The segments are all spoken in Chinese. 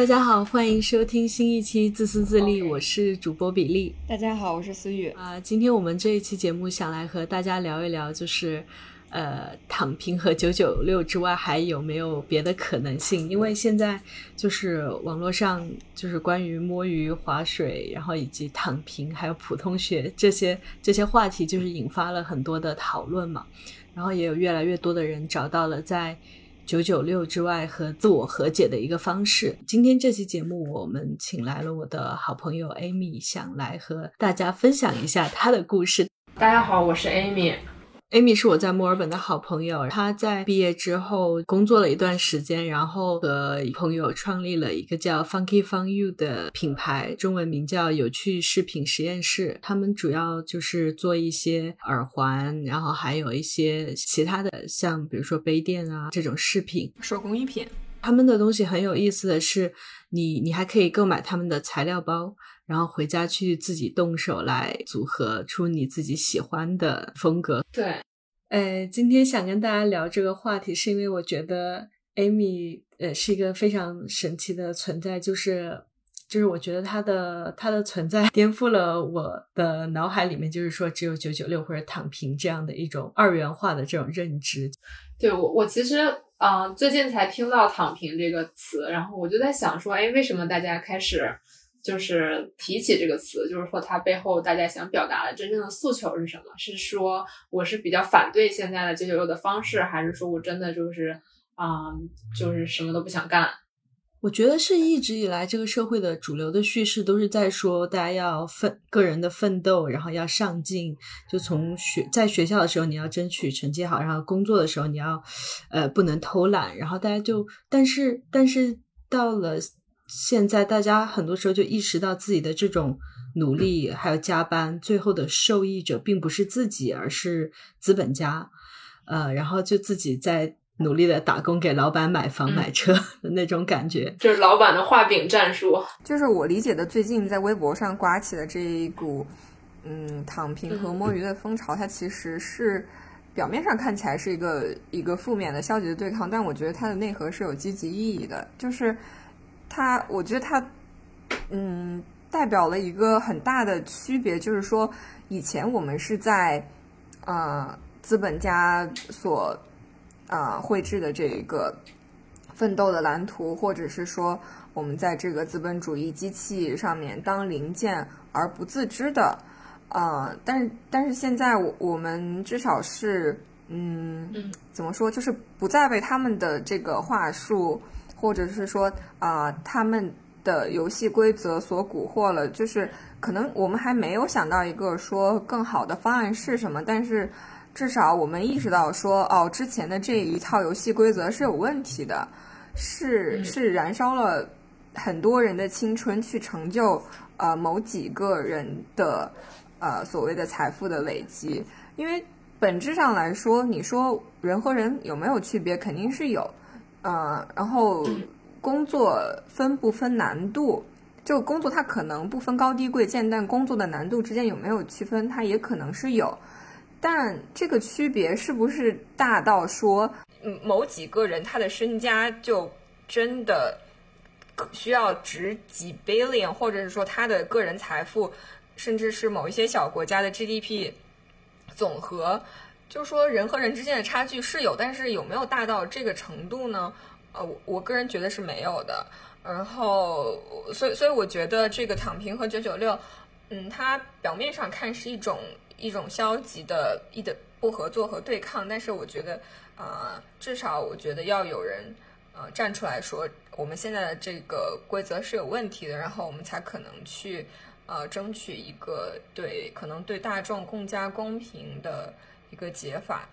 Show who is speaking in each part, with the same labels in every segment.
Speaker 1: 大家好，欢迎收听新一期《自私自利》，我是主播比利。
Speaker 2: 大家好，我是思雨。
Speaker 1: 啊、今天我们这一期节目想来和大家聊一聊，就是呃，躺平和九九六之外还有没有别的可能性？因为现在就是网络上就是关于摸鱼、划水，然后以及躺平还有普通学这些这些话题，就是引发了很多的讨论嘛。然后也有越来越多的人找到了在九九六之外和自我和解的一个方式。今天这期节目，我们请来了我的好朋友 Amy，想来和大家分享一下她的故事。
Speaker 3: 大家好，我是 Amy。
Speaker 1: Amy 是我在墨尔本的好朋友，她在毕业之后工作了一段时间，然后和朋友创立了一个叫 Funky Fun You 的品牌，中文名叫有趣饰品实验室。他们主要就是做一些耳环，然后还有一些其他的，像比如说杯垫啊这种饰品。
Speaker 2: 手工艺品，
Speaker 1: 他们的东西很有意思的是，你你还可以购买他们的材料包，然后回家去自己动手来组合出你自己喜欢的风格。
Speaker 3: 对，
Speaker 1: 呃，今天想跟大家聊这个话题，是因为我觉得 Amy 呃是一个非常神奇的存在，就是就是我觉得她的她的存在颠覆了我的脑海里面，就是说只有九九六或者躺平这样的一种二元化的这种认知。
Speaker 3: 对我我其实啊、最近才听到“躺平”这个词，然后我就在想说，哎，为什么大家开始就是提起这个词？就是说它背后大家想表达的真正的诉求是什么？是说我是比较反对现在的九九六的方式，还是说我真的就是啊、就是什么都不想干？
Speaker 1: 我觉得是一直以来这个社会的主流的叙事都是在说大家要奋个人的奋斗，然后要上进。就从学在学校的时候你要争取成绩好，然后工作的时候你要呃不能偷懒，然后大家就但是但是到了现在，大家很多时候就意识到自己的这种努力还有加班，最后的受益者并不是自己，而是资本家。呃，然后就自己在努力的打工，给老板买房
Speaker 3: 嗯
Speaker 1: 买车的那种感觉。
Speaker 3: 就是老板的画饼战术。
Speaker 2: 就是我理解的最近在微博上刮起的这一股，嗯，躺平和摸鱼的风潮，它其实是表面上看起来是一个一个负面的、消极的对抗，但我觉得它的内核是有积极意义的，就是它，我觉得它，嗯，代表了一个很大的区别，就是说以前我们是在呃资本家所啊、呃绘制的这一个奋斗的蓝图，或者是说我们在这个资本主义机器上面当零件而不自知的，呃，但是但是现在我我们至少是嗯
Speaker 3: 嗯。
Speaker 2: 怎么说，就是不再被他们的这个话术，或者是说啊、他们的游戏规则所蛊惑了，就是可能我们还没有想到一个说更好的方案是什么，但是至少我们意识到说，哦，之前的这一套游戏规则是有问题的，是
Speaker 3: 嗯。
Speaker 2: 是燃烧了很多人的青春去成就呃某几个人的呃所谓的财富的累积，因为本质上来说，你说人和人有没有区别，肯定是有，呃，然后工作分不分难度，就工作它可能不分高低贵贱，但工作的难度之间有没有区分，它也可能是有。但这个区别是不是大到说，嗯，某几个人他的身家就真的需要值几 billion，或者是说他的个人财富，甚至是某一些小国家的 GDP 总和，就说人和人之间的差距是有，但是有没有大到这个程度呢？呃，我我个人觉得是没有的。然后，所以所以我觉得这个躺平和九九六，嗯，它表面上看是一种一种消极的一的不合作和对抗，但是我觉得，呃，至少我觉得要有人呃站出来说，我们现在的这个规则是有问题的，然后我们才可能去呃争取一个对可能对大众更加公平的一个解法。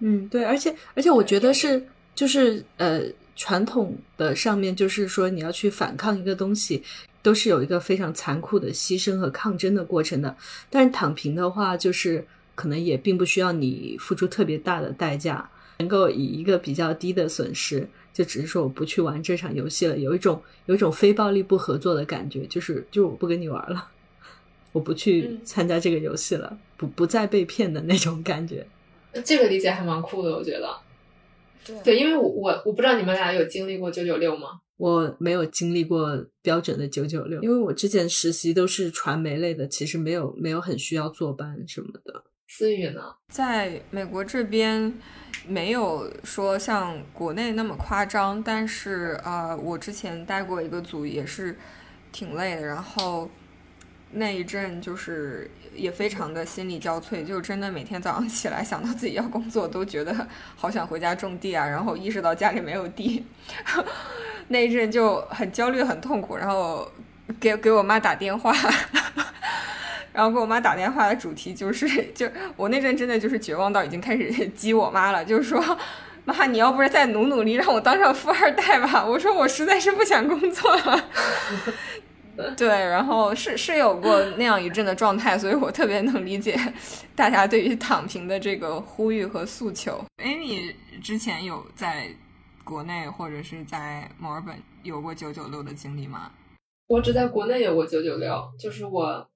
Speaker 1: 嗯，对，而且而且我觉得是就是呃传统的上面就是说你要去反抗一个东西，都是有一个非常残酷的牺牲和抗争的过程的。但是躺平的话，就是可能也并不需要你付出特别大的代价，能够以一个比较低的损失，就只是说我不去玩这场游戏了，有一种有一种非暴力不合作的感觉，就是就是我不跟你玩了，我不去
Speaker 3: 嗯
Speaker 1: 参加这个游戏了，不不再被骗的那种感觉。
Speaker 3: 这个理解还蛮酷的，我觉得。对，因为我我我不知道你们俩有经历过九九六吗？
Speaker 1: 我没有经历过标准的九九六，因为我之前实习都是传媒类的，其实没有没有很需要坐班什么的。
Speaker 3: 思雨呢？
Speaker 2: 在美国这边没有说像国内那么夸张，但是呃，我之前带过一个组也是挺累的，然后那一阵就是也非常的心力交瘁，就真的每天早上起来想到自己要工作，都觉得好想回家种地啊，然后意识到家里没有地，那一阵就很焦虑很痛苦，然后给给我妈打电话。然后给我妈打电话的主题就是，就我那阵真的就是绝望到已经开始激我妈了，就是说，妈，你要不是再努努力，让我当上富二代吧？我说我实在是不想工作了。对，然后是是有过那样一阵的状态，所以我特别能理解大家对于躺平的这个呼吁和诉求。Amy 之前有在国内或者是在墨尔本有过九九六的经历吗？
Speaker 3: 我只在国内有过九九六，就是我。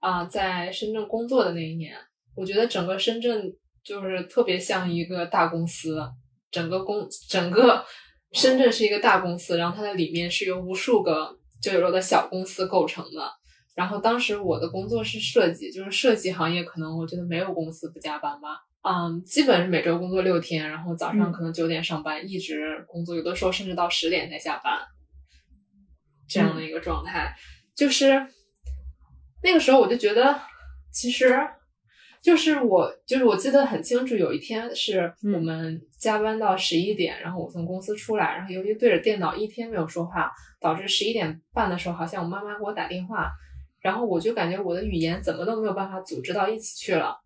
Speaker 3: 啊，在深圳工作的那一年，我觉得整个深圳就是特别像一个大公司，整个公整个深圳是一个大公司，然后它的里面是有无数个九九六的小公司构成的。然后当时我的工作是设计，就是设计行业，可能我觉得没有公司不加班吧。嗯，基本是每周工作六天，然后早上可能九点上班，一直工作，有的时候甚至到十点才下班，这样的一个状态，就是。那个时候我就觉得，其实就是我，就是我记得很清楚，有一天是我们加班到十一点，然后我从公司出来，然后由于对着电脑一天没有说话，导致十一点半的时候，好像我妈妈给我打电话，然后我就感觉我的语言怎么都没有办法组织到一起去了，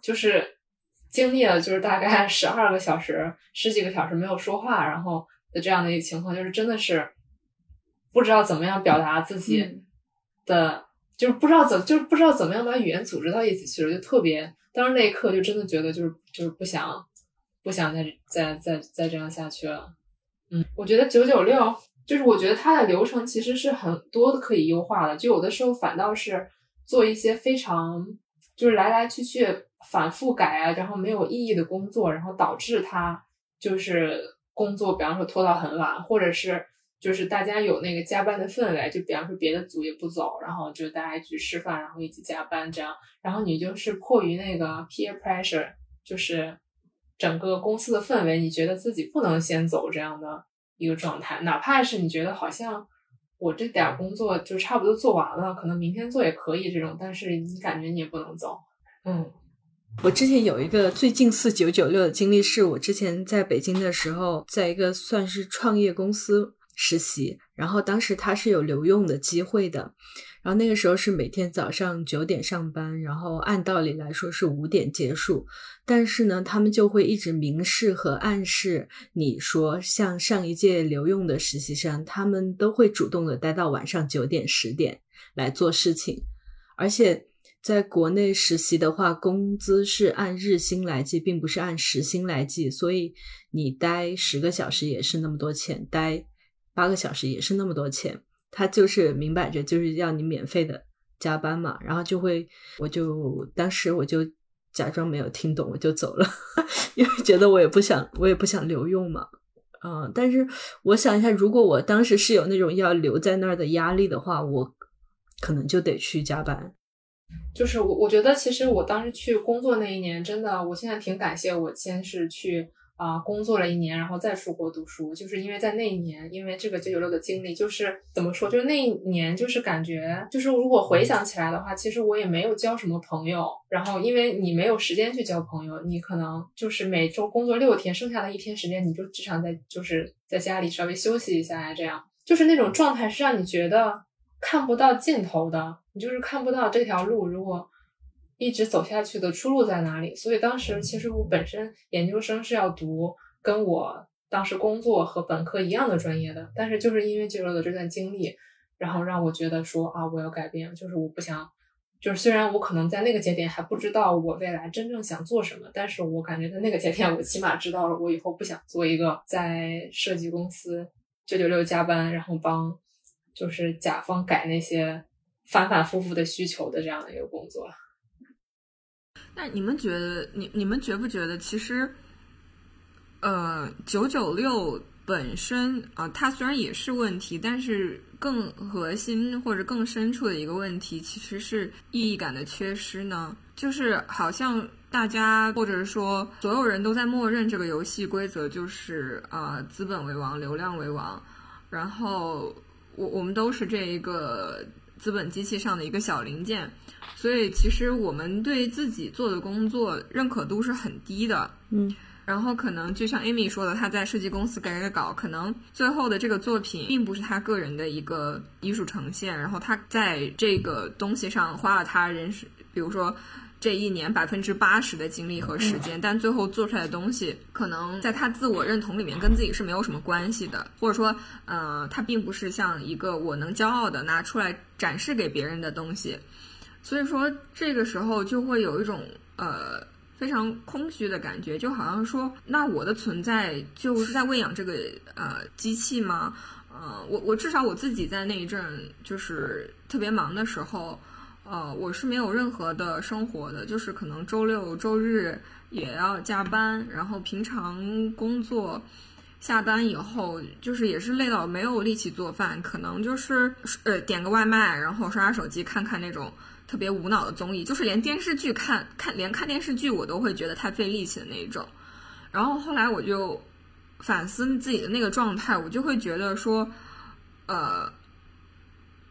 Speaker 3: 就是经历了就是大概十二个小时、十几个小时没有说话，然后的这样的一个情况，就是真的是不知道怎么样表达自己的。就是不知道怎，就是不知道怎么样把语言组织到一起去了，就特别，当时那一刻就真的觉得就是就是不想，不想再再再再这样下去了。嗯，我觉得九九六就是我觉得它的流程其实是很多的可以优化的，就有的时候反倒是做一些非常就是来来去去反复改啊，然后没有意义的工作，然后导致他就是工作，比方说拖到很晚，或者是。就是大家有那个加班的氛围，就比方说别的组也不走，然后就大家一起吃饭，然后一起加班这样。然后你就是迫于那个 peer pressure，就是整个公司的氛围，你觉得自己不能先走这样的一个状态，哪怕是你觉得好像我这点工作就差不多做完了，可能明天做也可以这种，但是你感觉你也不能走。嗯，
Speaker 1: 我之前有一个最近四九九六的经历，是我之前在北京的时候，在一个算是创业公司。实习，然后当时他是有留用的机会的，然后那个时候是每天早上九点上班，然后按道理来说是五点结束，但是呢，他们就会一直明示和暗示你说，像上一届留用的实习生，他们都会主动的待到晚上九点十点来做事情，而且在国内实习的话，工资是按日薪来计，并不是按时薪来计，所以你待十个小时也是那么多钱，待。八个小时也是那么多钱，他就是明摆着就是要你免费的加班嘛，然后就会，我就当时我就假装没有听懂，我就走了，因为觉得我也不想，我也不想留用嘛，嗯，但是我想一下，如果我当时是有那种要留在那儿的压力的话，我可能就得去加班。
Speaker 3: 就是我，我觉得其实我当时去工作那一年，真的，我现在挺感谢我先是去。啊，工作了一年，然后再出国读书，就是因为在那一年，因为这个九九六的经历，就是怎么说，就是那一年，就是感觉，就是如果回想起来的话，其实我也没有交什么朋友。然后，因为你没有时间去交朋友，你可能就是每周工作六天，剩下的一天时间，你就只想在就是在家里稍微休息一下呀，这样，就是那种状态是让你觉得看不到尽头的，你就是看不到这条路，如果。一直走下去的出路在哪里？所以当时其实我本身研究生是要读跟我当时工作和本科一样的专业的，但是就是因为九六的这段经历，然后让我觉得说啊，我要改变，就是我不想，就是虽然我可能在那个节点还不知道我未来真正想做什么，但是我感觉在那个节点，我起码知道了我以后不想做一个在设计公司九九六加班，然后帮就是甲方改那些反反复复的需求的这样的一个工作。
Speaker 2: 那你们觉得，你你们觉不觉得，其实，呃，九九六本身啊，它虽然也是问题，但是更核心或者更深处的一个问题，其实是意义感的缺失呢。就是好像大家或者说所有人都在默认这个游戏规则，就是啊，资本为王，流量为王，然后我我们都是这一个资本机器上的一个小零件，所以其实我们对自己做的工作认可度是很低的。
Speaker 1: 嗯。
Speaker 2: 然后可能就像 Amy 说的，他在设计公司改改稿，可能最后的这个作品并不是他个人的一个艺术呈现。然后他在这个东西上花了他人生，比如说这一年百分之八十的精力和时间，但最后做出来的东西，可能在他自我认同里面跟自己是没有什么关系的，或者说，呃，他并不是像一个我能骄傲的拿出来展示给别人的东西。所以说，这个时候就会有一种呃。非常空虚的感觉，就好像说，那我的存在就是在喂养这个呃机器吗？呃，我我至少我自己在那一阵就是特别忙的时候，呃，我是没有任何的生活的，就是可能周六周日也要加班，然后平常工作下班以后，就是也是累到没有力气做饭，可能就是呃点个外卖，然后刷刷手机，看看那种。特别无脑的综艺，就是连电视剧看看，连看电视剧我都会觉得太费力气的那一种。然后后来我就反思自己的那个状态，我就会觉得说，呃，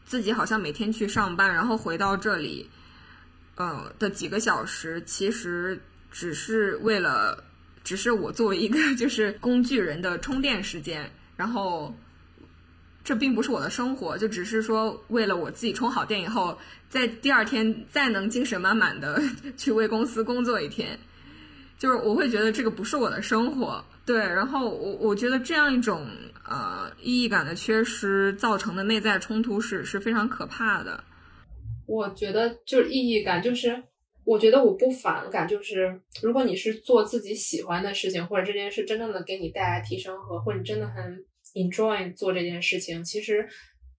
Speaker 2: 自己好像每天去上班，然后回到这里，呃的几个小时，其实只是为了，只是我作为一个 就是工具人的充电时间，然后。这并不是我的生活，就只是说为了我自己充好电以后，在第二天再能精神满满的 去为公司工作一天，就是我会觉得这个不是我的生活，对。然后我我觉得这样一种呃意义感的缺失造成的内在冲突是是非常可怕的。
Speaker 3: 我觉得就是意义感，就是我觉得我不反感，就是如果你是做自己喜欢的事情，或者这件事真正的给你带来提升和，或者真的很。enjoy 做这件事情，其实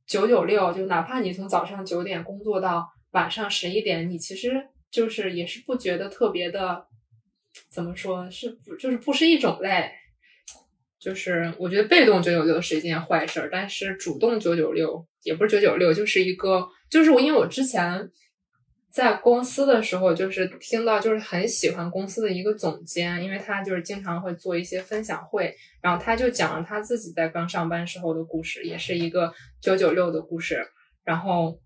Speaker 3: 九九六就哪怕你从早上九点工作到晚上十一点，你其实就是也是不觉得特别的，怎么说是不就是不是一种累，就是我觉得被动九九六是一件坏事儿，但是主动九九六也不是九九六，就是一个就是我因为我之前。在公司的时候，就是听到就是很喜欢公司的一个总监，因为他就是经常会做一些分享会，然后他就讲了他自己在刚上班时候的故事，也是一个九九六的故事，然后，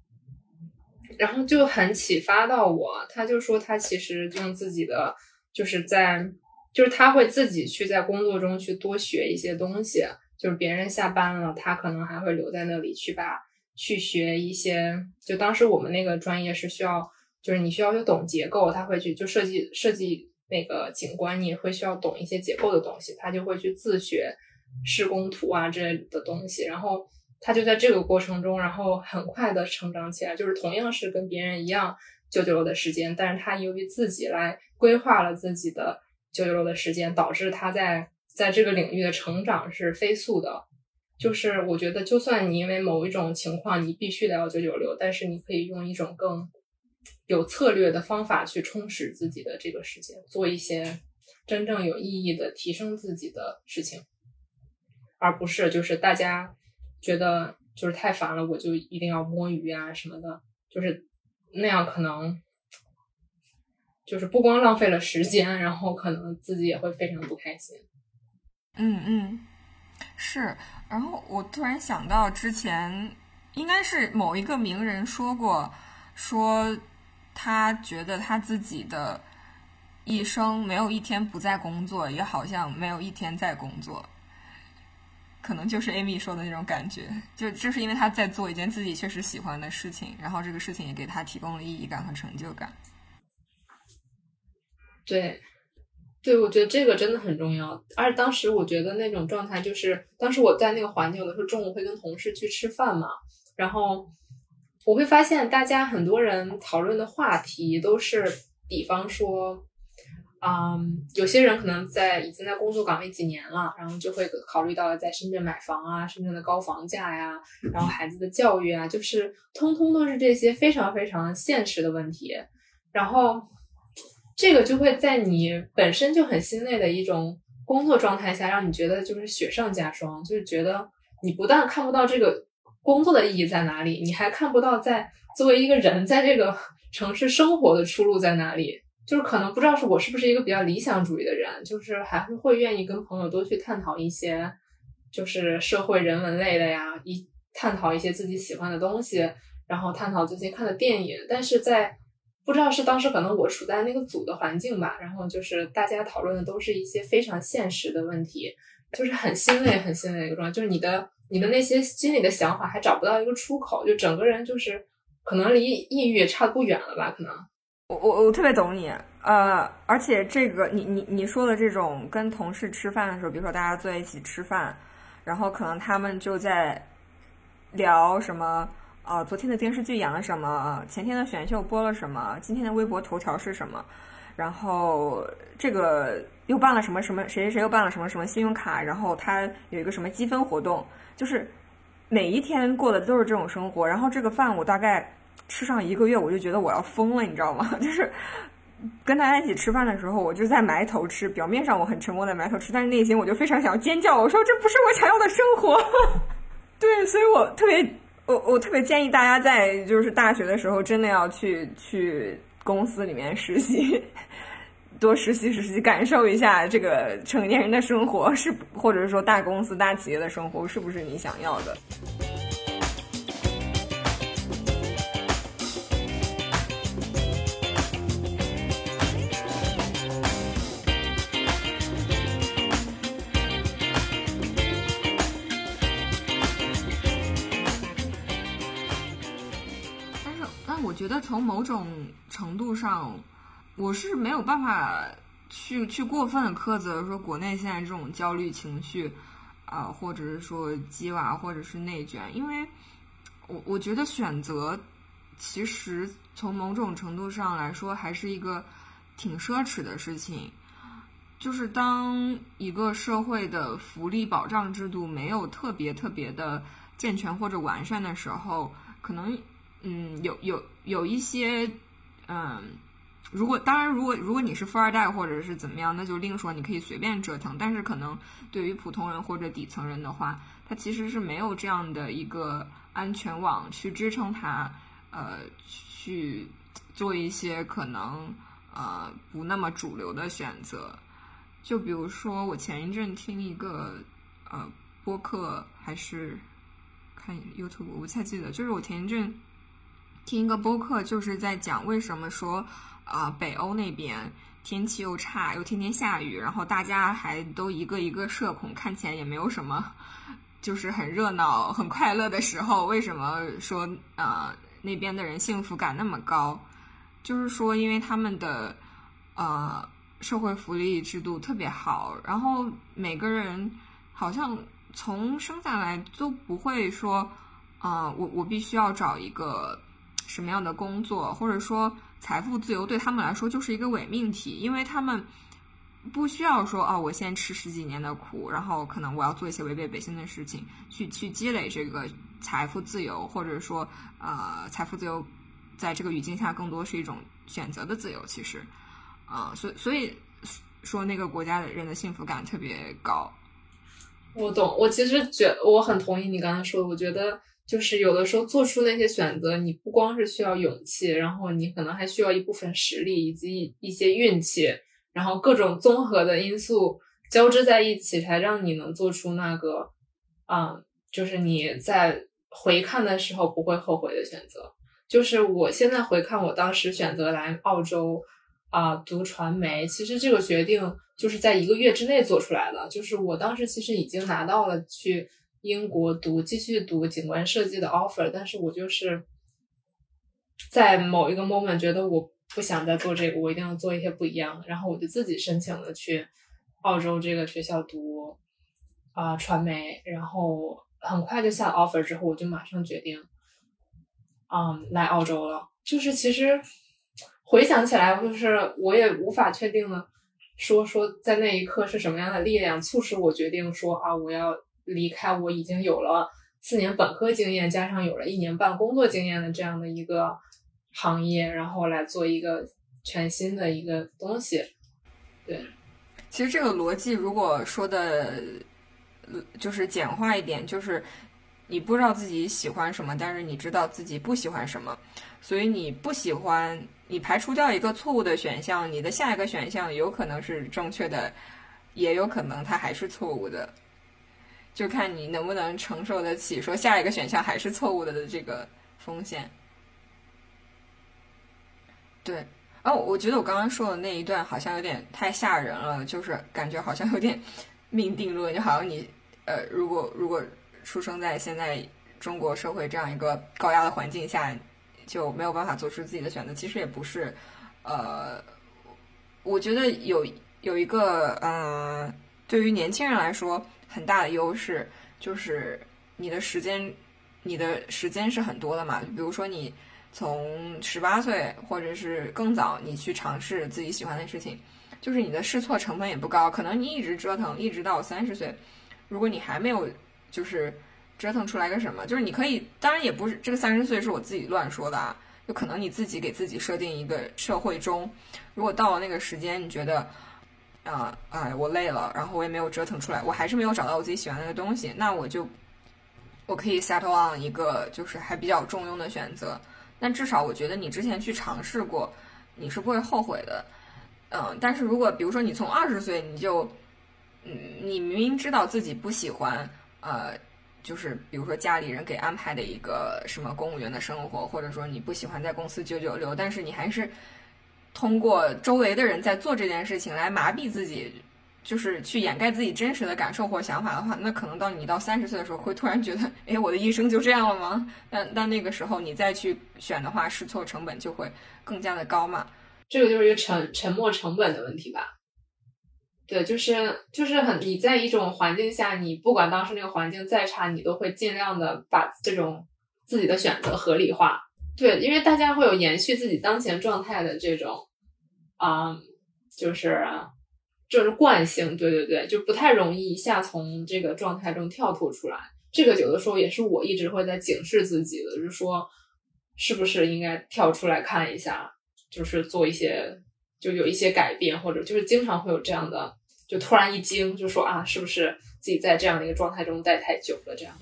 Speaker 3: 然后就很启发到我。他就说他其实用自己的，就是在，就是他会自己去在工作中去多学一些东西，就是别人下班了，他可能还会留在那里去把去学一些。就当时我们那个专业是需要。就是你需要去懂结构，他会去就设计设计那个景观，你会需要懂一些结构的东西，他就会去自学施工图啊之类的东西，然后他就在这个过程中，然后很快的成长起来。就是同样是跟别人一样九九六的时间，但是他由于自己来规划了自己的九九六的时间，导致他在在这个领域的成长是飞速的。就是我觉得，就算你因为某一种情况你必须得要九九六，但是你可以用一种更。有策略的方法去充实自己的这个时间，做一些真正有意义的提升自己的事情，而不是就是大家觉得就是太烦了，我就一定要摸鱼啊什么的，就是那样可能就是不光浪费了时间，然后可能自己也会非常不开心。
Speaker 2: 嗯嗯，是。然后我突然想到，之前应该是某一个名人说过，说。他觉得他自己的一生没有一天不在工作，也好像没有一天在工作，可能就是 Amy 说的那种感觉。就就是因为他在做一件自己确实喜欢的事情，然后这个事情也给他提供了意义感和成就感。
Speaker 3: 对，对，我觉得这个真的很重要。而当时我觉得那种状态，就是当时我在那个环境，有的时候中午会跟同事去吃饭嘛，然后。我会发现，大家很多人讨论的话题都是，比方说，嗯，有些人可能在已经在工作岗位几年了，然后就会考虑到在深圳买房啊，深圳的高房价呀，然后孩子的教育啊，就是通通都是这些非常非常现实的问题。然后，这个就会在你本身就很心累的一种工作状态下让你觉得就是雪上加霜，就是觉得你不但看不到这个工作的意义在哪里，你还看不到在作为一个人在这个 城市生活的出路在哪里。就是可能不知道是我是不是一个比较理想主义的人，就是还是会愿意跟朋友多去探讨一些就是社会人文类的呀，一探讨一些自己喜欢的东西，然后探讨最近看的电影。但是在不知道是当时可能我处在那个组的环境吧，然后就是大家讨论的都是一些非常现实的问题，就是很心累、很心累的一个状态。就是你的你的那些心里的想法还找不到一个出口，就整个人就是可能离抑郁也差的不远了吧？可能。
Speaker 2: 我我我特别懂你，呃，而且这个你你你说的这种跟同事吃饭的时候，比如说大家坐在一起吃饭，然后可能他们就在聊什么，啊，昨天的电视剧演了什么，前天的选秀播了什么，今天的微博头条是什么，然后这个又办了什么什么，谁谁谁又办了什么什么信用卡，然后他有一个什么积分活动，就是每一天过的都是这种生活，然后这个饭我大概。吃上一个月，我就觉得我要疯了，你知道吗？就是跟大家一起吃饭的时候，我就在埋头吃，表面上我很沉默的埋头吃，但是内心我就非常想要尖叫，我说这不是我想要的生活。对，所以我特别，我我特别建议大家在就是大学的时候，真的要去去公司里面实习，多实习实习，感受一下这个成年人的生活是，或者是说大公司大企业的生活是不是你想要的。从某种程度上，我是没有办法去去过分的苛责说国内现在这种焦虑情绪，啊，或者是说鸡娃，或者是内卷，因为我我觉得选择其实从某种程度上来说还是一个挺奢侈的事情，就是当一个社会的福利保障制度没有特别特别的健全或者完善的时候，可能。嗯，有有有一些，嗯，如果当然，如果如果你是富二代或者是怎么样，那就另说，你可以随便折腾。但是可能对于普通人或者底层人的话，他其实是没有这样的一个安全网去支撑他，呃，去做一些可能呃不那么主流的选择。就比如说，我前一阵听一个呃播客，还是看 YouTube，我不太记得，就是我前一阵。听一个播客，就是在讲为什么说，啊，北欧那边天气又差，又天天下雨，然后大家还都一个一个社恐，看起来也没有什么，就是很热闹、很快乐的时候，为什么说，呃，那边的人幸福感那么高？就是说，因为他们的，呃，社会福利制度特别好，然后每个人好像从生下来都不会说，啊，我我必须要找一个。什么样的工作，或者说财富自由对他们来说就是一个伪命题，因为他们不需要说哦，我先吃十几年的苦，然后可能我要做一些违背本心的事情，去去积累这个财富自由，或者说呃，财富自由在这个语境下更多是一种选择的自由。其实，啊，所所以说那个国家的人的幸福感特别高。
Speaker 3: 我懂，我其实觉我很同意你刚才说的，我觉得。就是有的时候做出那些选择，你不光是需要勇气，然后你可能还需要一部分实力以及一些运气，然后各种综合的因素交织在一起，才让你能做出那个，嗯，就是你在回看的时候不会后悔的选择。就是我现在回看我当时选择来澳洲啊读传媒，其实这个决定就是在一个月之内做出来的。就是我当时其实已经拿到了去。英国读继续读景观设计的 offer，但是我就是在某一个 moment 觉得我不想再做这个，我一定要做一些不一样的，然后我就自己申请了去澳洲这个学校读啊传媒，然后很快就下 offer 之后，我就马上决定，嗯，来澳洲了。就是其实回想起来，就是我也无法确定了，说说在那一刻是什么样的力量促使我决定说啊，我要。离开我已经有了四年本科经验，加上有了一年半工作经验的这样的一个行业，然后来做一个全新的一个东西。对，
Speaker 2: 其实这个逻辑如果说的，就是简化一点，就是你不知道自己喜欢什么，但是你知道自己不喜欢什么，所以你不喜欢，你排除掉一个错误的选项，你的下一个选项有可能是正确的，也有可能它还是错误的，就看你能不能承受得起说下一个选项还是错误的的这个风险。对。哦，我觉得我刚刚说的那一段好像有点太吓人了，就是感觉好像有点命定论，就好像你呃，如果如果出生在现在中国社会这样一个高压的环境下，就没有办法做出自己的选择。其实也不是，呃，我觉得有有一个嗯，对于年轻人来说很大的优势，就是你的时间，你的时间是很多的嘛，比如说你。从十八岁或者是更早，你去尝试自己喜欢的事情，就是你的试错成本也不高。可能你一直折腾，一直到三十岁，如果你还没有就是折腾出来个什么，就是你可以，当然也不是这个三十岁是我自己乱说的啊，就可能你自己给自己设定一个社会中，如果到了那个时间，你觉得啊哎我累了，然后我也没有折腾出来，我还是没有找到我自己喜欢的东西，那我就我可以 settle on 一个就是还比较中庸的选择。但至少我觉得你之前去尝试过，你是不会后悔的，嗯。但是如果比如说你从二十岁你就，嗯，你明明知道自己不喜欢，呃，就是比如说家里人给安排的一个什么公务员的生活，或者说你不喜欢在公司九九六，但是你还是通过周围的人在做这件事情来麻痹自己。就是去掩盖自己真实的感受或想法的话，那可能到你到三十岁的时候，会突然觉得，哎，我的一生就这样了吗？但但那个时候你再去选的话，试错成本就会更加的高嘛。
Speaker 3: 这个就是一个沉沉没成本的问题吧？对，就是就是很你在一种环境下，你不管当时那个环境再差，你都会尽量的把这种自己的选择合理化。对，因为大家会有延续自己当前状态的这种，啊，就是。就是惯性，对对对，就不太容易一下从这个状态中跳脱出来。这个有的时候也是我一直会在警示自己的，就是说，是不是应该跳出来看一下，就是做一些，就有一些改变，或者就是经常会有这样的，就突然一惊，就说啊，是不是自己在这样的一个状态中待太久了，这样。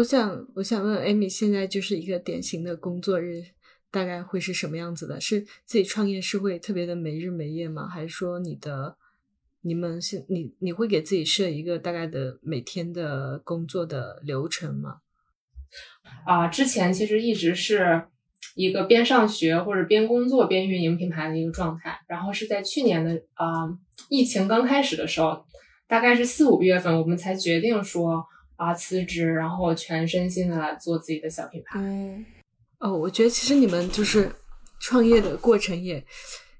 Speaker 1: 我想我想问艾米，现在就是一个典型的工作日，大概会是什么样子的？是自己创业是会特别的没日没夜吗？还是说你的你们是你你会给自己设一个大概的每天的工作的流程吗？
Speaker 3: 啊，之前其实一直是一个边上学或者边工作边运营品牌的一个状态，然后是在去年的啊疫情刚开始的时候，大概是四五月份，我们才决定说。啊！辞职，然后全身心的来做自己的小品牌。
Speaker 1: 嗯，哦，我觉得其实你们就是创业的过程，也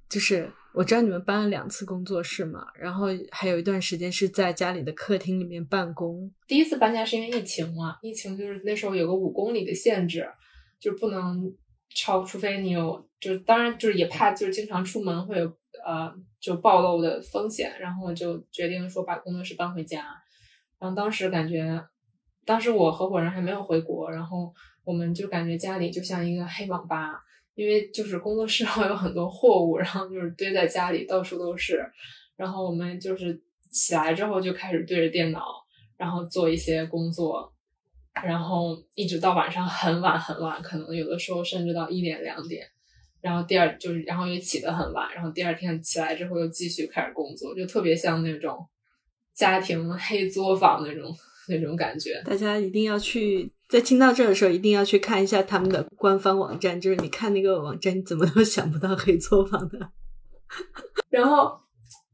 Speaker 1: 就是我知道你们搬了两次工作室嘛，然后还有一段时间是在家里的客厅里面办公。
Speaker 3: 第一次搬家是因为疫情嘛，疫情就是那时候有个五公里的限制，就不能超，除非你有，就当然就是也怕就是经常出门会有呃就暴露的风险，然后就决定说把工作室搬回家。然后当时感觉，当时我合伙人还没有回国，然后我们就感觉家里就像一个黑网吧，因为就是工作室 会有很多货物，然后就是堆在家里到处都是，然后我们就是起来之后就开始对着电脑，然后做一些工作，然后一直到晚上很晚很晚，可能有的时候甚至到一点两点，然后第二就是然后也起得很晚，然后第二天起来之后又继续开始工作，就特别像那种。家庭黑作坊那种那种感觉，
Speaker 1: 大家一定要去在听到这的时候，一定要去看一下他们的官方网站。就是你看那个网站，你怎么都想不到黑作坊的。
Speaker 3: 然后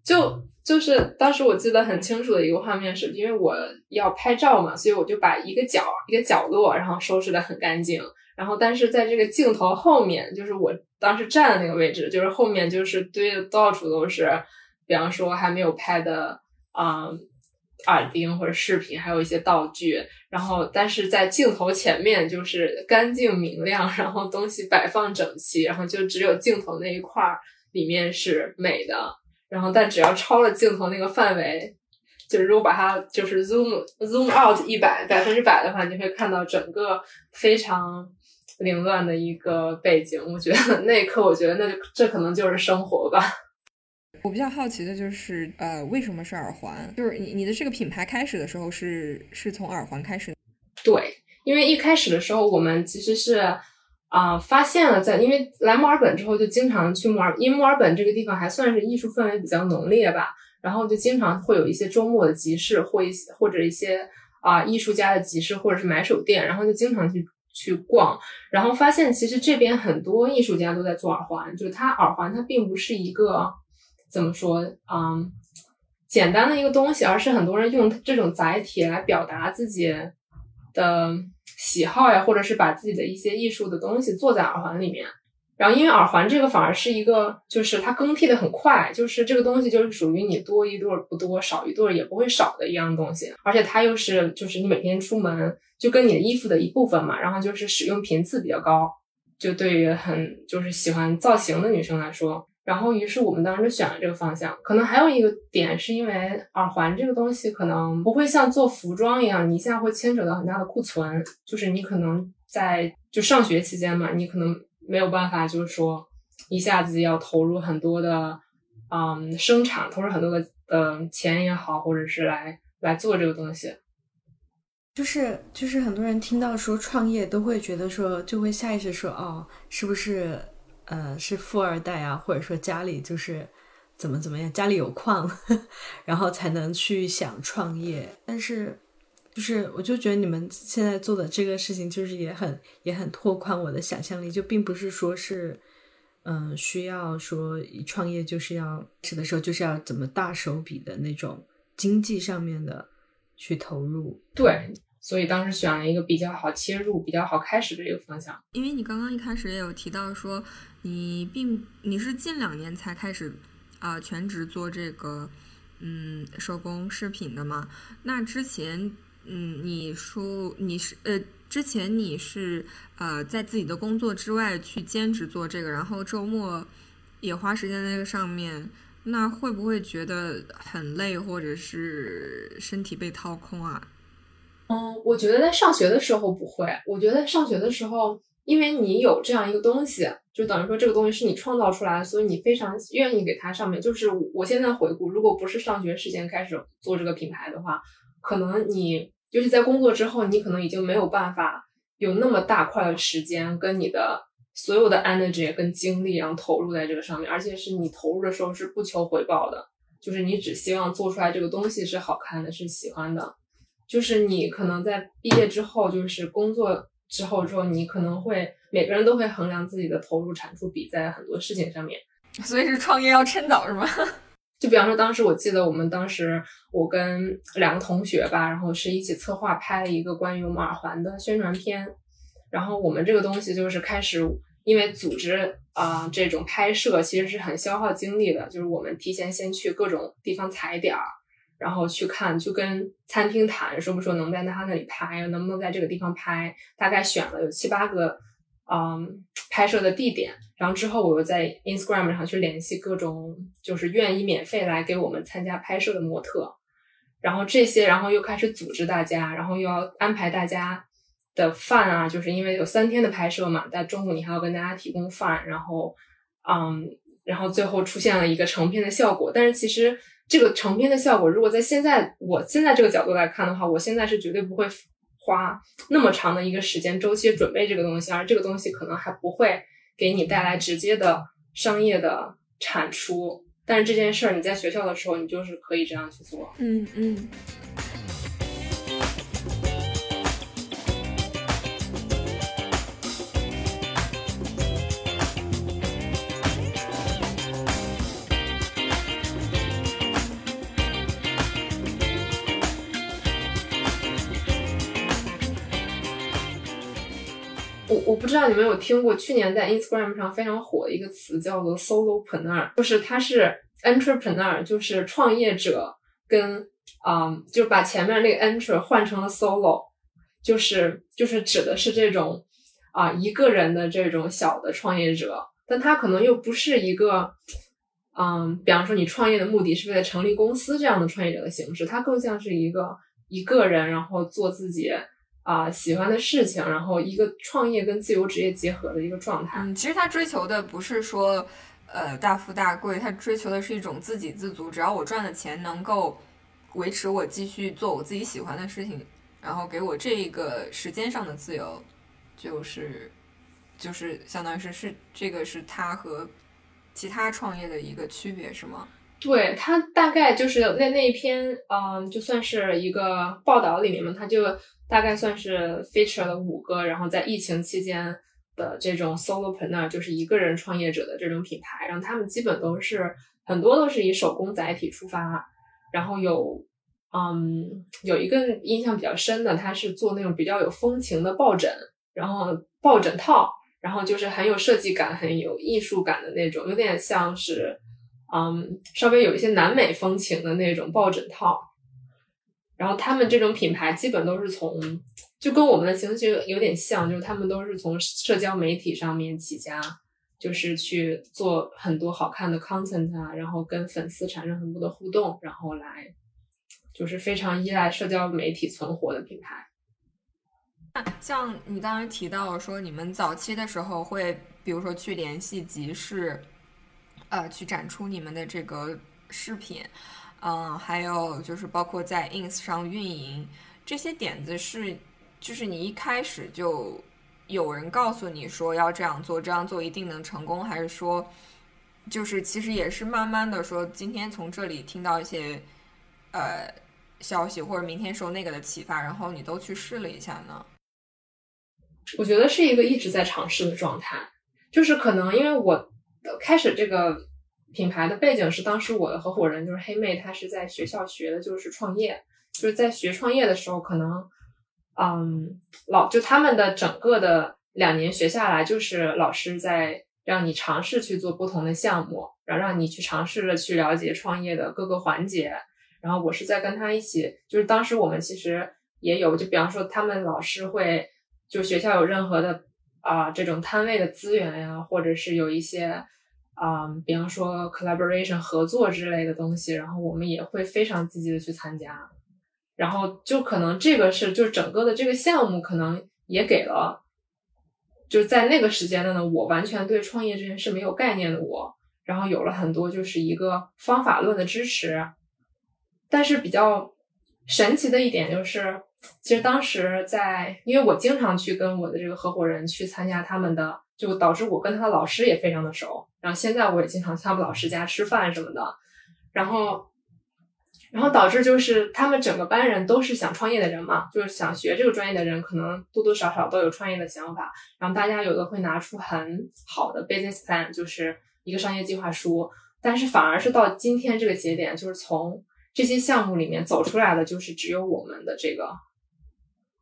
Speaker 3: 就就是当时我记得很清楚的一个画面，是因为我要拍照嘛，所以我就把一个角一个角落，然后收拾的很干净。然后但是在这个镜头后面，就是我当时站的那个位置，就是后面就是堆的到处都是，比方说还没有拍的。啊，耳钉或者饰品，还有一些道具，然后但是在镜头前面就是干净明亮，然后东西摆放整齐，然后就只有镜头那一块儿里面是美的，然后但只要超了镜头那个范围，就是如果把它就是 zoom zoom out 一百百分之百的话，你会看到整个非常凌乱的一个背景。我觉得那一刻，我觉得那就这可能就是生活吧。
Speaker 2: 我比较好奇的就是，呃，为什么是耳环？就是你你的这个品牌开始的时候是是从耳环开始？
Speaker 3: 对，因为一开始的时候我们其实是啊发现了在，因为来墨尔本之后就经常去墨尔，因为墨尔本这个地方还算是艺术氛围比较浓烈吧，然后就经常会有一些周末的集市或一些或者一些啊艺术家的集市或者是买手店，然后就经常去去逛，然后发现其实这边很多艺术家都在做耳环，就是它耳环它并不是一个。怎么说？嗯，简单的一个东西，而是很多人用这种载体来表达自己的喜好呀，或者是把自己的一些艺术的东西做在耳环里面。然后，因为耳环这个反而是一个，就是它更替的很快，就是这个东西就是属于你多一对不多，少一对也不会少的一样东西。而且它又是，就是你每天出门就跟你的衣服的一部分嘛。然后就是使用频次比较高，就对于很就是喜欢造型的女生来说。然后，于是我们当时就选了这个方向。可能还有一个点，是因为耳环这个东西可能不会像做服装一样，你一下会牵扯到很大的库存。就是你可能在就上学期间嘛，你可能没有办法，就是说一下子要投入很多的，嗯，生产，投入很多的嗯钱也好，或者是来来做这个东西。
Speaker 1: 就是就是很多人听到说创业，都会觉得说，就会下意识说，哦，是不是？呃，是富二代啊，或者说家里就是怎么怎么样，家里有矿，然后才能去想创业。但是，就是我就觉得你们现在做的这个事情，就是也很也很拓宽我的想象力，就并不是说是，嗯，需要说一创业就是要是的时候就是要怎么大手笔的那种经济上面的去投入。
Speaker 3: 对。所以当时选了一个比较好切入、比较好开始的一个方向。
Speaker 2: 因为你刚刚一开始也有提到说，你并你是近两年才开始啊全职做这个嗯手工饰品的嘛？那之前嗯你说你是呃之前你是呃在自己的工作之外去兼职做这个，然后周末也花时间在这个上面，那会不会觉得很累，或者是身体被掏空啊？
Speaker 3: 嗯，我觉得在上学的时候不会。我觉得上学的时候，因为你有这样一个东西，就等于说这个东西是你创造出来的，所以你非常愿意给它上面。就是我现在回顾，如果不是上学时间开始做这个品牌的话，可能你就是在工作之后，你可能已经没有办法有那么大块的时间跟你的所有的 energy 跟精力，然后投入在这个上面，而且是你投入的时候是不求回报的，就是你只希望做出来这个东西是好看的，是喜欢的。就是你可能在毕业之后，就是工作之后之后，你可能会每个人都会衡量自己的投入产出比在很多事情上面，
Speaker 2: 所以是创业要趁早是吗？
Speaker 3: 就比方说，当时我记得我们当时我跟两个同学吧，然后是一起策划拍了一个关于我们耳环的宣传片，然后我们这个东西就是开始因为组织啊这种拍摄其实是很消耗精力的，就是我们提前先去各种地方踩点儿。然后去看，就跟餐厅谈，说不说能在他那里拍，能不能在这个地方拍？大概选了有七八个，嗯，拍摄的地点。然后之后我又在 Instagram 上去联系各种，就是愿意免费来给我们参加拍摄的模特。然后这些，然后又开始组织大家，然后又要安排大家的饭啊，就是因为有三天的拍摄嘛，在中午你还要跟大家提供饭，然后，嗯，然后最后出现了一个成片的效果。但是其实。这个成片的效果，如果在现在我现在这个角度来看的话，我现在是绝对不会花那么长的一个时间周期准备这个东西，而这个东西可能还不会给你带来直接的商业的产出。但是这件事儿你在学校的时候，你就是可以这样去做。
Speaker 2: 嗯嗯。
Speaker 3: 我不知道你们有听过，去年在 Instagram 上非常火的一个词叫做 solopreneur，就是它是 entrepreneur，就是创业者跟嗯，就把前面那个 intro 换成了 solo，就是就是指的是这种啊一个人的这种小的创业者，但他可能又不是一个，嗯，比方说你创业的目的是为了成立公司这样的创业者的形式，他更像是一个一个人，然后做自己啊喜欢的事情，然后一个创业跟自由职业结合的一个状态。
Speaker 2: 嗯，其实他追求的不是说。呃，大富大贵，他追求的是一种自给自足。只要我赚的钱能够维持我继续做我自己喜欢的事情，然后给我这个时间上的自由，就是就是相当于是是这个是他和其他创业的一个区别，是吗？
Speaker 3: 对他大概就是那那一篇，嗯，就算是一个报道里面嘛，他就大概算是 feature 了五个，然后在疫情期间。的这种 solopreneur 就是一个人创业者的这种品牌，然后他们基本都是很多都是以手工载体出发，然后有嗯有一个印象比较深的，他是做那种比较有风情的抱枕，然后抱枕套，然后就是很有设计感、很有艺术感的那种，有点像是嗯稍微有一些南美风情的那种抱枕套，然后他们这种品牌基本都是从。就跟我们的情绪有点像，就是他们都是从社交媒体上面起家，就是去做很多好看的 content 啊，然后跟粉丝产生很多的互动，然后来就是非常依赖社交媒体存活的品牌。
Speaker 2: 像你刚才提到说，你们早期的时候会，比如说去联系集市，呃，去展出你们的这个饰品，嗯，还有就是包括在 ins 上运营这些点子是。就是你一开始就有人告诉你说要这样做，这样做一定能成功，还是说，就是其实也是慢慢的说，今天从这里听到一些呃消息，或者明天受那个的启发，然后你都去试了一下呢？
Speaker 3: 我觉得是一个一直在尝试的状态，就是可能因为我开始这个品牌的背景是当时我的合伙人就是黑妹，她是在学校学的就是创业，就是在学创业的时候可能。嗯，老就他们的整个的两年学下来，就是老师在让你尝试去做不同的项目，然后让你去尝试着去了解创业的各个环节。然后我是在跟他一起，就是当时我们其实也有，就比方说他们老师会，就学校有任何的啊这种摊位的资源呀，或者是有一些啊，比方说 collaboration 合作之类的东西，然后我们也会非常积极的去参加。然后就可能这个是，就是整个的这个项目可能也给了，就在那个时间的呢，我完全对创业这件事没有概念的我，然后有了很多就是一个方法论的支持。但是比较神奇的一点就是，其实当时在，因为我经常去跟我的这个合伙人去参加他们的，就导致我跟他的老师也非常的熟。然后现在我也经常去他们老师家吃饭什么的，然后。然后导致就是他们整个班人都是想创业的人嘛，就是想学这个专业的人，可能多多少少都有创业的想法。然后大家有的会拿出很好的 business plan，就是一个商业计划书。但是反而是到今天这个节点，就是从这些项目里面走出来的，就是只有我们的这个，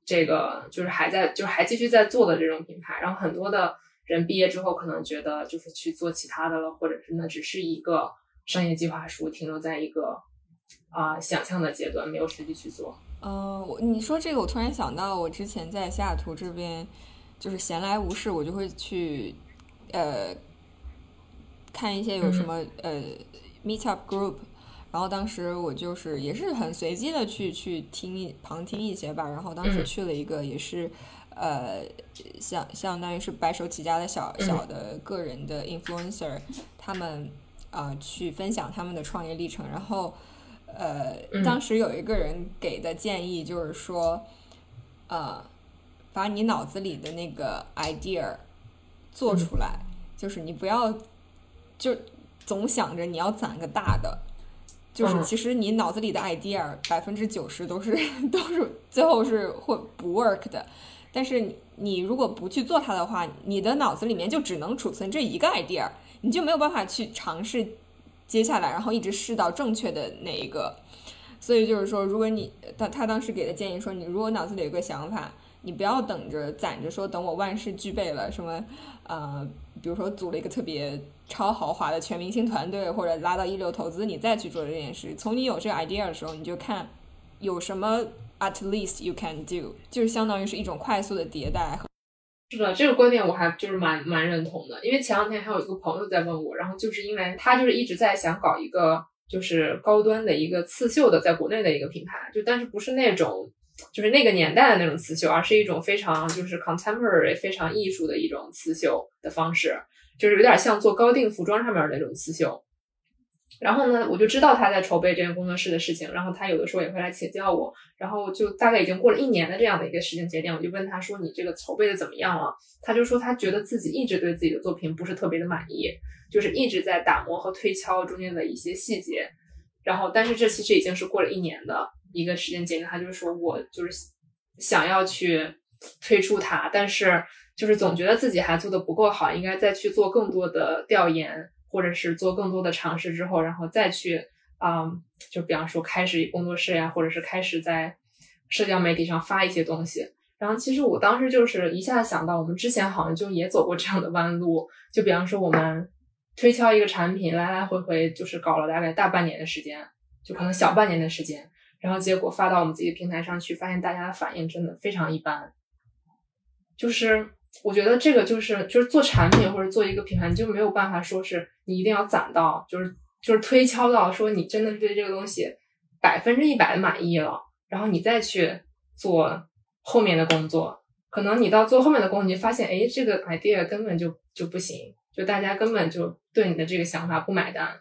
Speaker 3: 这个就是还在，就是还继续在做的这种品牌。然后很多的人毕业之后，可能觉得就是去做其他的了，或者是那只是一个商业计划书，停留在一个。啊，想象的阶段没有实际去做。
Speaker 2: 呃，我你说这个，我突然想到，我之前在西雅图这边，就是闲来无事，我就会去呃看一些有什么呃 meet up group，然后当时我就是也是很随机的去去听旁听一些吧，然后当时去了一个也是呃相相当于是白手起家的小小的个人的 influencer，他们啊去分享他们的创业历程，然后。呃，当时有一个人给的建议就是说，呃，把你脑子里的那个 idea 做出来，就是你不要就总想着你要攒个大的，就是其实你脑子里的 idea 百分之九十都是 都是最后是会不 work 的，但是你如果不去做它的话，你的脑子里面就只能储存这一个 idea，你就没有办法去尝试。接下来，然后一直试到正确的那一个，所以就是说，如果你他他当时给的建议说，你如果脑子里有个想法，你不要等着攒着说，等我万事俱备了，什么呃，比如说组了一个特别超豪华的全明星团队，或者拉到一流投资，你再去做这件事。从你有这个 idea 的时候，你就看有什么 at least you can do，就是相当于是一种快速的迭代。
Speaker 3: 是的，这个观点我还就是蛮蛮认同的，因为前两天还有一个朋友在问我，然后就是因为他就是一直在想搞一个就是高端的一个刺绣的，在国内的一个品牌，就但是不是那种就是那个年代的那种刺绣，而是一种非常就是 contemporary 非常艺术的一种刺绣的方式，就是有点像做高定服装上面的那种刺绣。然后呢，我就知道他在筹备这个工作室的事情，然后他有的时候也会来请教我，然后就大概已经过了一年的这样的一个时间节点，我就问他说：“你这个筹备的怎么样了？”他就说他觉得自己一直对自己的作品不是特别的满意，就是一直在打磨和推敲中间的一些细节。然后，但是这其实已经是过了一年的一个时间节点，他就说我就是想要去推出它，但是就是总觉得自己还做的不够好，应该再去做更多的调研。或者是做更多的尝试之后，然后再去，嗯，就比方说开始工作室呀，或者是开始在社交媒体上发一些东西。然后其实我当时就是一下想到，我们之前好像就也走过这样的弯路。就比方说我们推敲一个产品，来来回回就是搞了大概大半年的时间，就可能小半年的时间，然后结果发到我们自己的平台上去，发现大家的反应真的非常一般，就是。我觉得这个就是就是做产品或者做一个品牌，你就没有办法说是你一定要攒到，就是就是推敲到说你真的对这个东西百分之一百满意了，然后你再去做后面的工作。可能你到做后面的工作，你发现哎，这个 idea 根本就就不行，就大家根本就对你的这个想法不买单。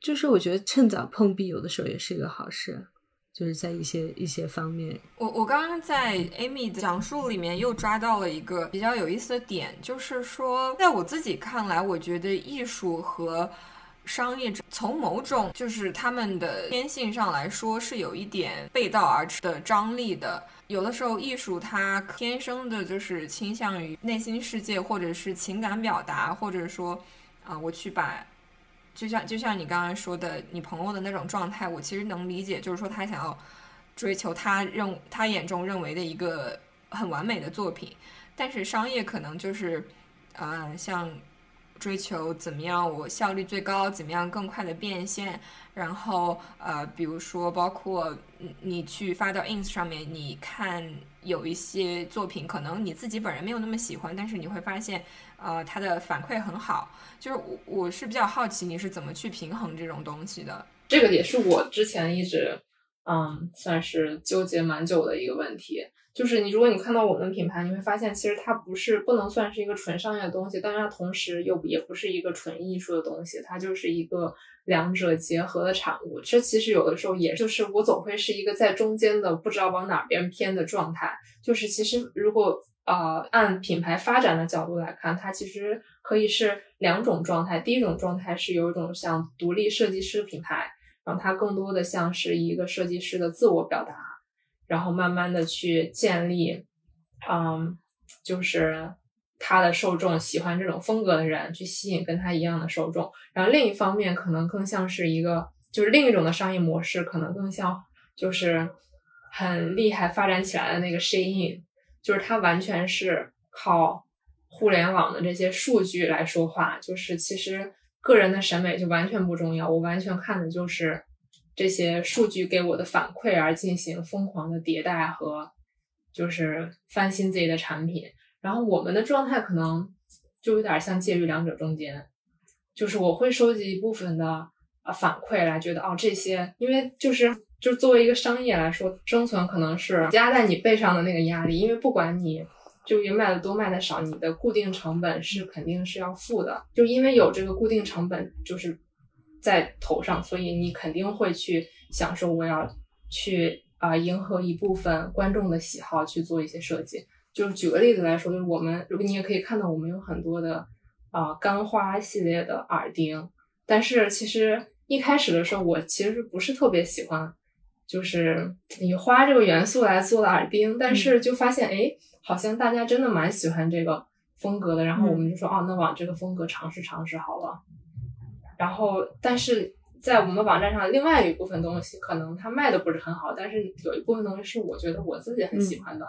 Speaker 1: 就是我觉得趁早碰壁，有的时候也是一个好事。就是在一些一些方面，
Speaker 2: 我我刚刚在 Amy 的讲述里面又抓到了一个比较有意思的点，就是说，在我自己看来，我觉得艺术和商业从某种就是他们的天性上来说是有一点背道而驰的张力的。有的时候，艺术它天生的就是倾向于内心世界，或者是情感表达，或者说，啊，我去把。就像就像你刚刚说的，你朋友的那种状态，我其实能理解。就是说，他想要追求他认他眼中认为的一个很完美的作品，但是商业可能就是，呃，像追求怎么样我效率最高，怎么样更快的变现，然后呃，比如说包括你去发到 ins 上面，你看有一些作品，可能你自己本人没有那么喜欢，但是你会发现。呃，它的反馈很好，就是我我是比较好奇你是怎么去平衡这种东西的。
Speaker 3: 这个也是我之前一直嗯算是纠结蛮久的一个问题。就是你如果你看到我们品牌，你会发现其实它不是不能算是一个纯商业的东西，但是它同时又也不是一个纯艺术的东西，它就是一个两者结合的产物。这其实有的时候也就是我总会是一个在中间的不知道往哪边偏的状态。就是其实如果。呃，按品牌发展的角度来看，它其实可以是两种状态。第一种状态是有一种像独立设计师品牌，然后它更多的像是一个设计师的自我表达，然后慢慢的去建立，嗯，就是他的受众喜欢这种风格的人，去吸引跟他一样的受众。然后另一方面，可能更像是一个，就是另一种的商业模式，可能更像就是很厉害发展起来的那个 Shein。就是它完全是靠互联网的这些数据来说话，就是其实个人的审美就完全不重要，我完全看的就是这些数据给我的反馈而进行疯狂的迭代和就是翻新自己的产品。然后我们的状态可能就有点像介于两者中间，就是我会收集一部分的啊反馈来觉得哦这些，因为就是。就作为一个商业来说，生存可能是加在你背上的那个压力，因为不管你就业卖的多卖的少，你的固定成本是肯定是要付的。就因为有这个固定成本就是在头上，所以你肯定会去想说，我要去啊迎合一部分观众的喜好去做一些设计。就是举个例子来说，就是我们如果你也可以看到，我们有很多的啊干花系列的耳钉，但是其实一开始的时候，我其实不是特别喜欢。就是以花这个元素来做的耳钉，但是就发现哎，好像大家真的蛮喜欢这个风格的。然后我们就说哦，那往这个风格尝试尝试好了。然后，但是在我们网站上，另外一部分东西可能它卖的不是很好，但是有一部分东西是我觉得我自己很喜欢的，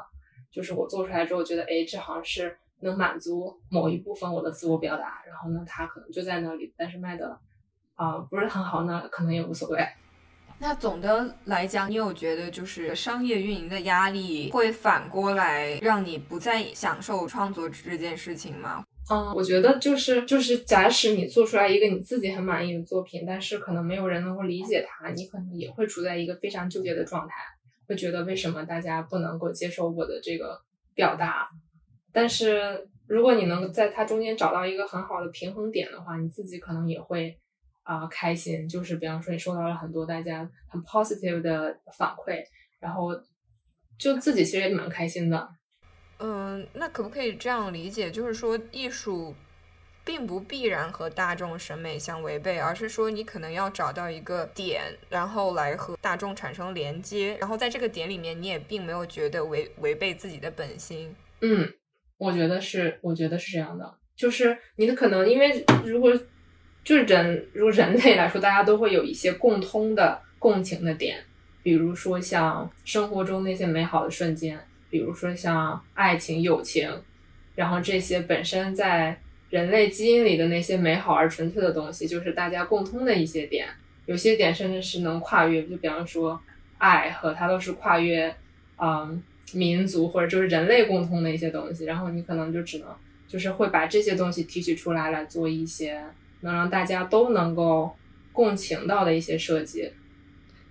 Speaker 3: 就是我做出来之后觉得哎，这好像是能满足某一部分我的自我表达。然后呢，它可能就在那里，但是卖的啊不是很好，那可能也无所谓。
Speaker 2: 那总的来讲，你有觉得就是商业运营的压力会反过来让你不再享受创作这件事情吗？
Speaker 3: 嗯，我觉得就是就是，假使你做出来一个你自己很满意的作品，但是可能没有人能够理解它，你可能也会处在一个非常纠结的状态，会觉得为什么大家不能够接受我的这个表达？但是如果你能在它中间找到一个很好的平衡点的话，你自己可能也会啊开心。就是比方说，你收到了很多大家很 positive 的反馈，然后就自己其实也蛮开心的。
Speaker 2: 嗯，那可不可以这样理解？就是说，艺术并不必然和大众审美相违背，而是说你可能要找到一个点，然后来和大众产生连接，然后在这个点里面，你也并没有觉得违违背自己的本心。
Speaker 3: 嗯，我觉得是，我觉得是这样的。就是你的可能，因为如果就是人，如人类来说，大家都会有一些共通的共情的点，比如说像生活中那些美好的瞬间。比如说像爱情、友情，然后这些本身在人类基因里的那些美好而纯粹的东西，就是大家共通的一些点。有些点甚至是能跨越，就比方说爱和它都是跨越，嗯，民族或者就是人类共通的一些东西。然后你可能就只能就是会把这些东西提取出来，来做一些能让大家都能够共情到的一些设计。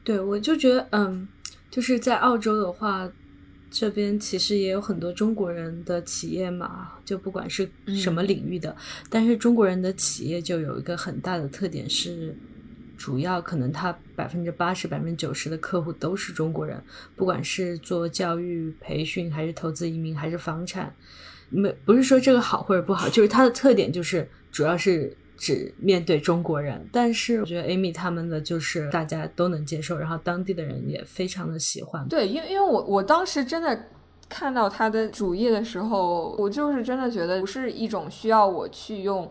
Speaker 1: 对，我就觉得，嗯，就是在澳洲的话。这边其实也有很多中国人的企业嘛，就不管是什么领域的，但是中国人的企业就有一个很大的特点是，主要可能他百分之八十、百分之九十的客户都是中国人，不管是做教育培训，还是投资移民，还是房产，没不是说这个好或者不好，就是它的特点就是主要是。只面对中国人，但是我觉得 Amy 他们的就是大家都能接受，然后当地的人也非常的喜欢。
Speaker 2: 对，因为因为我我当时真的看到他的主页的时候，我就是真的觉得不是一种需要我去用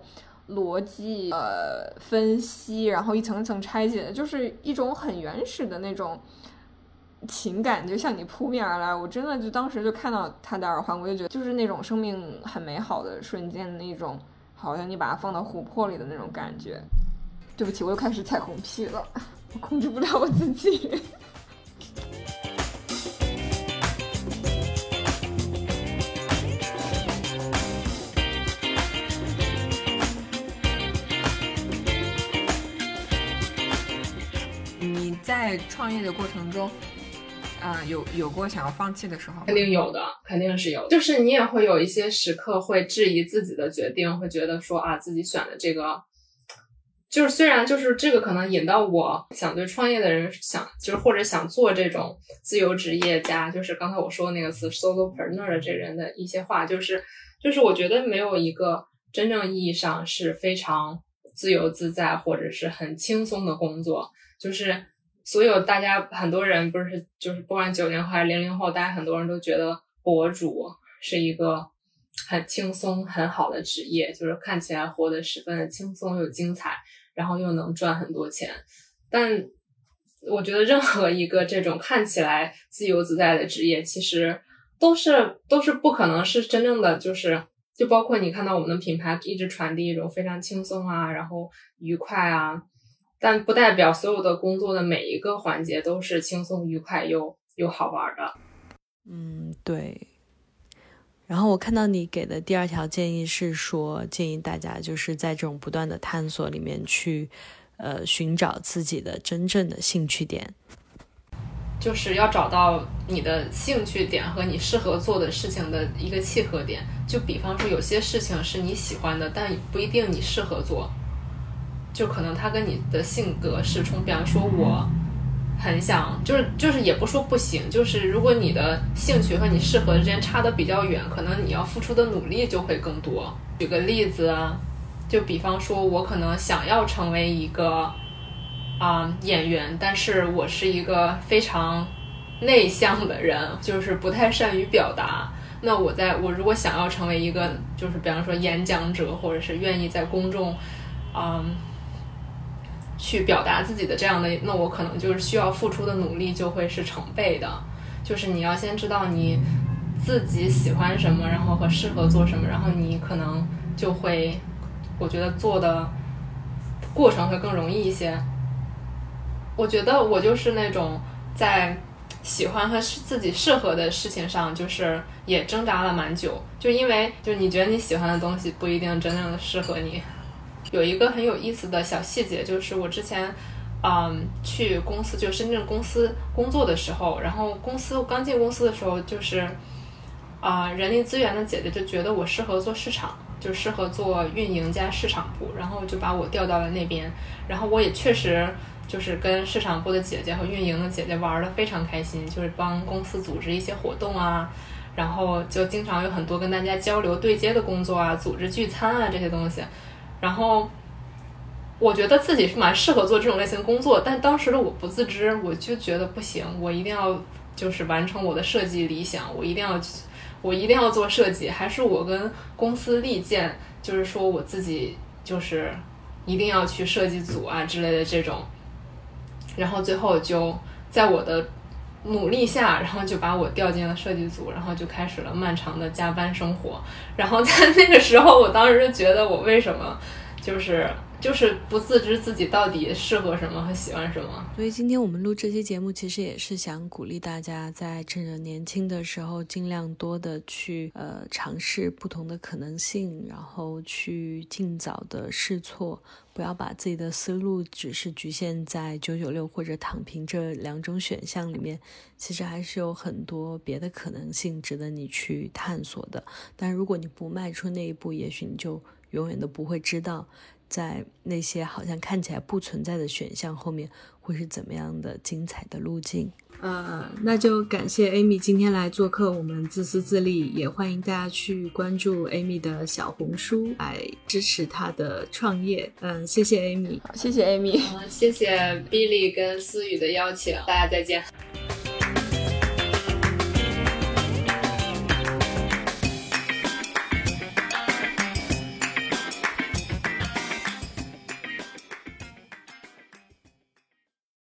Speaker 2: 逻辑呃分析，然后一层一层拆解的，就是一种很原始的那种情感，就向你扑面而来。我真的就当时就看到他的耳环，我就觉得就是那种生命很美好的瞬间的那种。好像你把它放到琥珀里的那种感觉。对不起，我又开始彩虹屁了，我控制不了我自己。你在创业的过程中。啊，有有过想要放弃的时候，
Speaker 3: 肯定有的，肯定是有。就是你也会有一些时刻会质疑自己的决定，会觉得说啊，自己选的这个，就是虽然就是这个可能引到我想对创业的人想，就是或者想做这种自由职业家，就是刚才我说的那个词 solopreneur 的这人的一些话，就是就是我觉得没有一个真正意义上是非常自由自在或者是很轻松的工作，就是。所有大家很多人不是就是不管九零后还是零零后，大家很多人都觉得博主是一个很轻松很好的职业，就是看起来活得十分的轻松又精彩，然后又能赚很多钱。但我觉得任何一个这种看起来自由自在的职业，其实都是都是不可能是真正的，就是就包括你看到我们的品牌一直传递一种非常轻松啊，然后愉快啊。但不代表所有的工作的每一个环节都是轻松愉快又又好玩的。
Speaker 1: 嗯，对。然后我看到你给的第二条建议是说，建议大家就是在这种不断的探索里面去，呃，寻找自己的真正的兴趣点，
Speaker 3: 就是要找到你的兴趣点和你适合做的事情的一个契合点。就比方说，有些事情是你喜欢的，但不一定你适合做。就可能他跟你的性格是冲，比方说我很想，就是就是也不说不行，就是如果你的兴趣和你适合之间差的比较远，可能你要付出的努力就会更多。举个例子，就比方说我可能想要成为一个啊演员，但是我是一个非常内向的人，就是不太善于表达。那我在我如果想要成为一个，就是比方说演讲者，或者是愿意在公众，嗯。去表达自己的这样的，那我可能就是需要付出的努力就会是成倍的。就是你要先知道你自己喜欢什么，然后和适合做什么，然后你可能就会，我觉得做的过程会更容易一些。我觉得我就是那种在喜欢和自己适合的事情上，就是也挣扎了蛮久，就因为就你觉得你喜欢的东西不一定真正的适合你。有一个很有意思的小细节，就是我之前。嗯，去公司就深圳公司工作的时候，然后公司刚进公司的时候，就是啊，人力资源的姐姐就觉得我适合做市场，就适合做运营加市场部，然后就把我调到了那边。然后我也确实就是跟市场部的姐姐和运营的姐姐玩的非常开心，就是帮公司组织一些活动啊，然后就经常有很多跟大家交流对接的工作啊，组织聚餐啊这些东西，然后。我觉得自己是蛮适合做这种类型工作，但当时的我不自知，我就觉得不行，我一定要就是完成我的设计理想，我一定要我一定要做设计，还是我跟公司力荐，就是说我自己就是一定要去设计组啊之类的这种，然后最后就在我的努力下，然后就把我调进了设计组，然后就开始了漫长的加班生活，然后在那个时候，我当时就觉得我为什么就是。就是不自知自己到底适合什么和喜欢什么，
Speaker 1: 所以今天我们录这期节目，其实也是想鼓励大家在趁着年轻的时候，尽量多的去呃尝试不同的可能性，然后去尽早的试错，不要把自己的思路只是局限在九九六或者躺平这两种选项里面，其实还是有很多别的可能性值得你去探索的。但如果你不迈出那一步，也许你就永远都不会知道。在那些好像看起来不存在的选项后面，会是怎么样的精彩的路径？呃，那就感谢 Amy 今天来做客我们自私自利，也欢迎大家去关注 Amy 的小红书来支持她的创业。嗯，谢谢 Amy，
Speaker 2: 谢谢 Amy，
Speaker 3: 谢谢 Billy 跟思雨的邀请，大家再见。